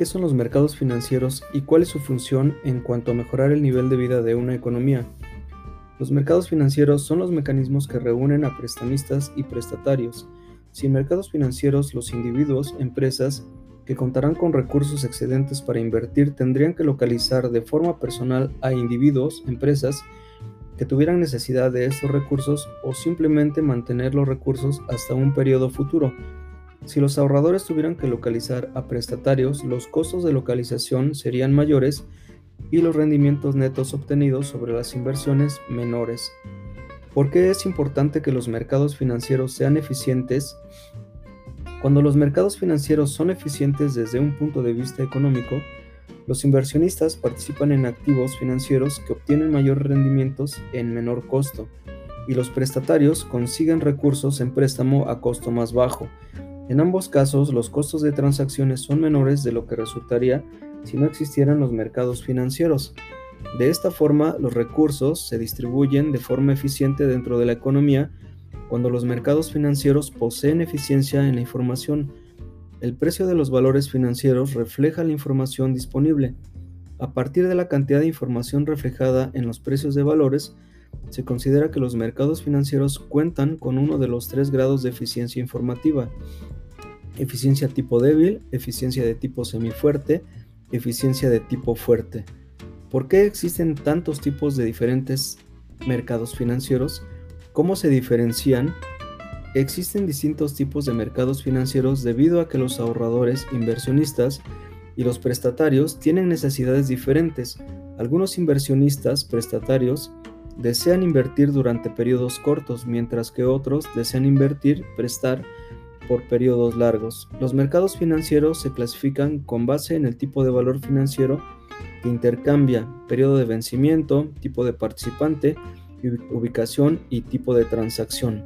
¿qué son los mercados financieros y cuál es su función en cuanto a mejorar el nivel de vida de una economía? Los mercados financieros son los mecanismos que reúnen a prestamistas y prestatarios. Sin mercados financieros, los individuos, empresas, que contarán con recursos excedentes para invertir tendrían que localizar de forma personal a individuos, empresas, que tuvieran necesidad de estos recursos o simplemente mantener los recursos hasta un periodo futuro. Si los ahorradores tuvieran que localizar a prestatarios, los costos de localización serían mayores y los rendimientos netos obtenidos sobre las inversiones menores. ¿Por qué es importante que los mercados financieros sean eficientes? Cuando los mercados financieros son eficientes desde un punto de vista económico, los inversionistas participan en activos financieros que obtienen mayores rendimientos en menor costo y los prestatarios consiguen recursos en préstamo a costo más bajo. En ambos casos, los costos de transacciones son menores de lo que resultaría si no existieran los mercados financieros. De esta forma, los recursos se distribuyen de forma eficiente dentro de la economía cuando los mercados financieros poseen eficiencia en la información, el precio de los valores financieros refleja la información disponible. A partir de la cantidad de información reflejada en los precios de valores, se considera que los mercados financieros cuentan con uno de los tres grados de eficiencia informativa. Eficiencia tipo débil, eficiencia de tipo semifuerte, eficiencia de tipo fuerte. ¿Por qué existen tantos tipos de diferentes mercados financieros? ¿Cómo se diferencian? Existen distintos tipos de mercados financieros debido a que los ahorradores, inversionistas y los prestatarios tienen necesidades diferentes. Algunos inversionistas prestatarios desean invertir durante periodos cortos, mientras que otros desean invertir, prestar por periodos largos. Los mercados financieros se clasifican con base en el tipo de valor financiero que intercambia, periodo de vencimiento, tipo de participante, ubicación y tipo de transacción.